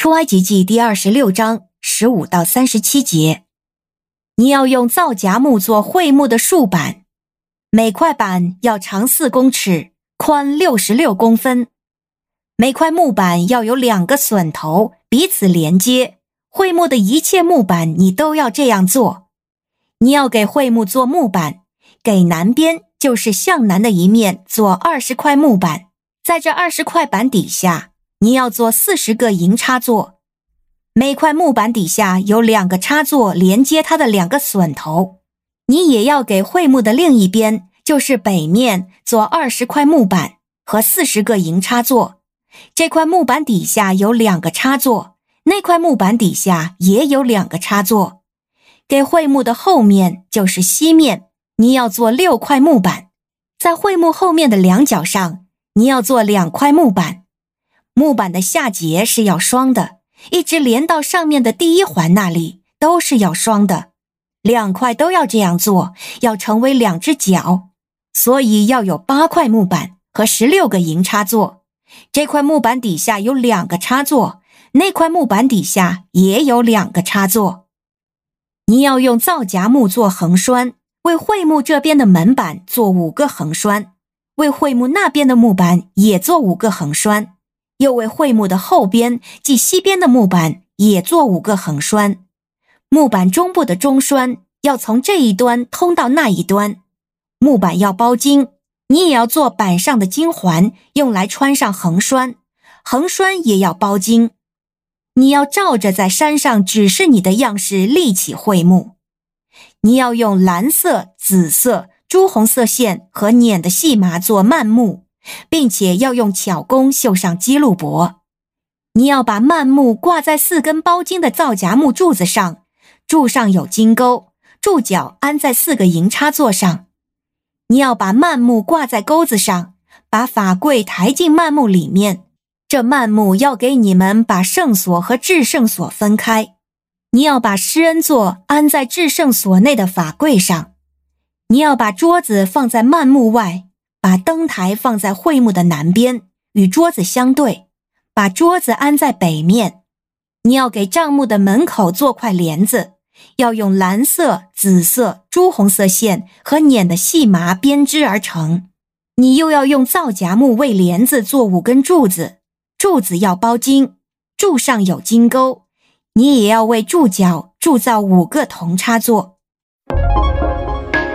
出埃及记第二十六章十五到三十七节，你要用皂荚木做会幕的竖板，每块板要长四公尺，宽六十六公分。每块木板要有两个榫头，彼此连接。会幕的一切木板你都要这样做。你要给会幕做木板，给南边，就是向南的一面，做二十块木板，在这二十块板底下。你要做四十个银插座，每块木板底下有两个插座连接它的两个榫头。你也要给会木的另一边，就是北面，做二十块木板和四十个银插座。这块木板底下有两个插座，那块木板底下也有两个插座。给会木的后面，就是西面，你要做六块木板，在会木后面的两角上，你要做两块木板。木板的下节是要双的，一直连到上面的第一环那里都是要双的，两块都要这样做，要成为两只脚，所以要有八块木板和十六个银插座。这块木板底下有两个插座，那块木板底下也有两个插座。你要用皂荚木做横栓，为桧木这边的门板做五个横栓，为桧木那边的木板也做五个横栓。又为会木的后边，即西边的木板也做五个横栓，木板中部的中栓要从这一端通到那一端。木板要包金，你也要做板上的金环，用来穿上横栓。横栓也要包金。你要照着在山上指示你的样式立起会木。你要用蓝色、紫色、朱红色线和捻的细麻做幔木。并且要用巧工绣上基路帛，你要把幔幕挂在四根包金的皂荚木柱子上，柱上有金钩，柱脚安在四个银插座上。你要把幔幕挂在钩子上，把法柜抬进幔幕里面。这幔幕要给你们把圣所和至圣所分开。你要把施恩座安在至圣所内的法柜上。你要把桌子放在幔幕外。把灯台放在会幕的南边，与桌子相对；把桌子安在北面。你要给帐幕的门口做块帘子，要用蓝色、紫色、朱红色线和捻的细麻编织而成。你又要用皂荚木为帘子做五根柱子，柱子要包金，柱上有金钩。你也要为柱脚铸造五个铜插座。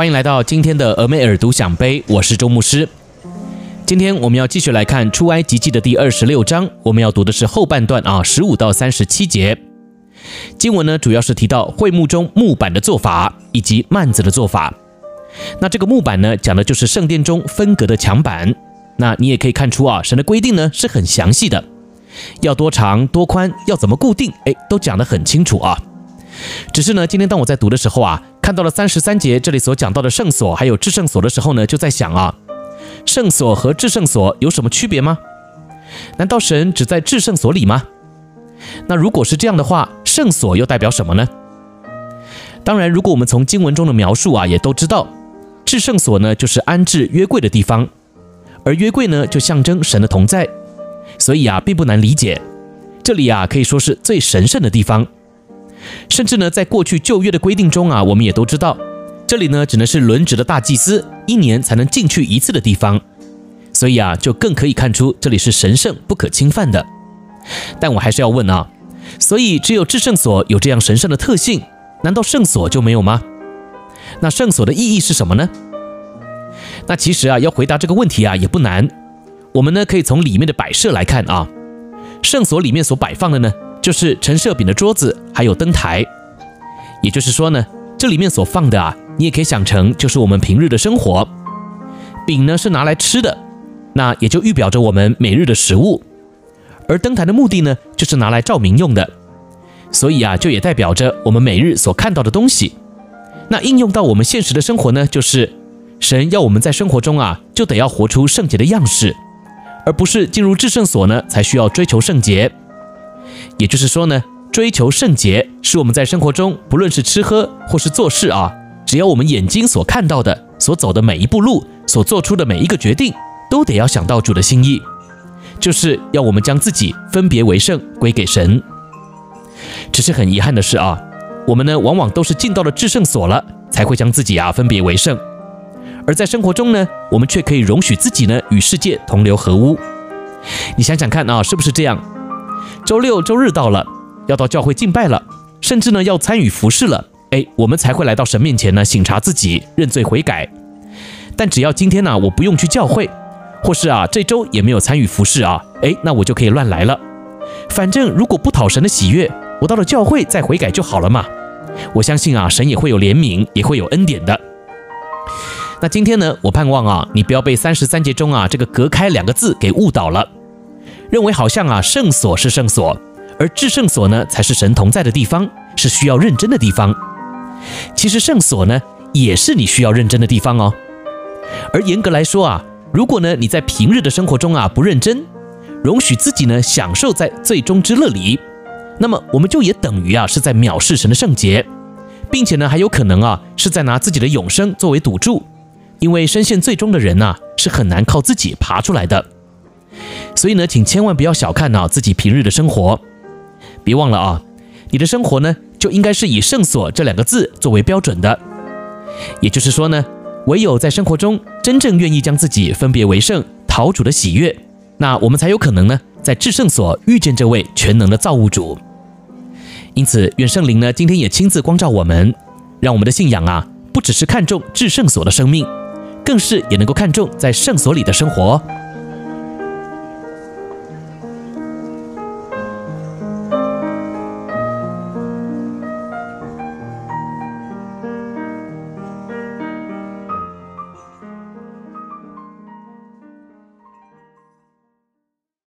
欢迎来到今天的俄美尔独享杯，我是周牧师。今天我们要继续来看出埃及记的第二十六章，我们要读的是后半段啊，十五到三十七节。经文呢，主要是提到会幕中木板的做法以及幔子的做法。那这个木板呢，讲的就是圣殿中分隔的墙板。那你也可以看出啊，神的规定呢是很详细的，要多长多宽，要怎么固定，哎，都讲得很清楚啊。只是呢，今天当我在读的时候啊，看到了三十三节这里所讲到的圣所还有至圣所的时候呢，就在想啊，圣所和至圣所有什么区别吗？难道神只在至圣所里吗？那如果是这样的话，圣所又代表什么呢？当然，如果我们从经文中的描述啊，也都知道，至圣所呢就是安置约柜的地方，而约柜呢就象征神的同在，所以啊，并不难理解，这里啊可以说是最神圣的地方。甚至呢，在过去旧约的规定中啊，我们也都知道，这里呢只能是轮值的大祭司一年才能进去一次的地方，所以啊，就更可以看出这里是神圣不可侵犯的。但我还是要问啊，所以只有至圣所有这样神圣的特性，难道圣所就没有吗？那圣所的意义是什么呢？那其实啊，要回答这个问题啊也不难，我们呢可以从里面的摆设来看啊，圣所里面所摆放的呢。就是陈设饼的桌子，还有灯台。也就是说呢，这里面所放的啊，你也可以想成就是我们平日的生活。饼呢是拿来吃的，那也就预表着我们每日的食物。而灯台的目的呢，就是拿来照明用的，所以啊，就也代表着我们每日所看到的东西。那应用到我们现实的生活呢，就是神要我们在生活中啊，就得要活出圣洁的样式，而不是进入至圣所呢，才需要追求圣洁。也就是说呢，追求圣洁是我们在生活中，不论是吃喝或是做事啊，只要我们眼睛所看到的、所走的每一步路、所做出的每一个决定，都得要想到主的心意。就是要我们将自己分别为圣归给神。只是很遗憾的是啊，我们呢往往都是进到了至圣所了，才会将自己啊分别为圣。而在生活中呢，我们却可以容许自己呢与世界同流合污。你想想看啊，是不是这样？周六周日到了，要到教会敬拜了，甚至呢要参与服侍了，哎，我们才会来到神面前呢省察自己，认罪悔改。但只要今天呢我不用去教会。或是啊，这周也没有参与服侍啊，诶，那我就可以乱来了。反正如果不讨神的喜悦，我到了教会再悔改就好了嘛。我相信啊，神也会有怜悯，也会有恩典的。那今天呢，我盼望啊，你不要被三十三节中啊这个隔开两个字给误导了，认为好像啊圣所是圣所，而至圣所呢才是神同在的地方，是需要认真的地方。其实圣所呢也是你需要认真的地方哦。而严格来说啊。如果呢，你在平日的生活中啊不认真，容许自己呢享受在最终之乐里，那么我们就也等于啊是在藐视神的圣洁，并且呢还有可能啊是在拿自己的永生作为赌注，因为深陷最终的人呐、啊、是很难靠自己爬出来的。所以呢，请千万不要小看啊自己平日的生活，别忘了啊，你的生活呢就应该是以圣所这两个字作为标准的，也就是说呢。唯有在生活中真正愿意将自己分别为圣，陶主的喜悦，那我们才有可能呢，在至圣所遇见这位全能的造物主。因此，愿圣灵呢今天也亲自光照我们，让我们的信仰啊，不只是看重至圣所的生命，更是也能够看重在圣所里的生活。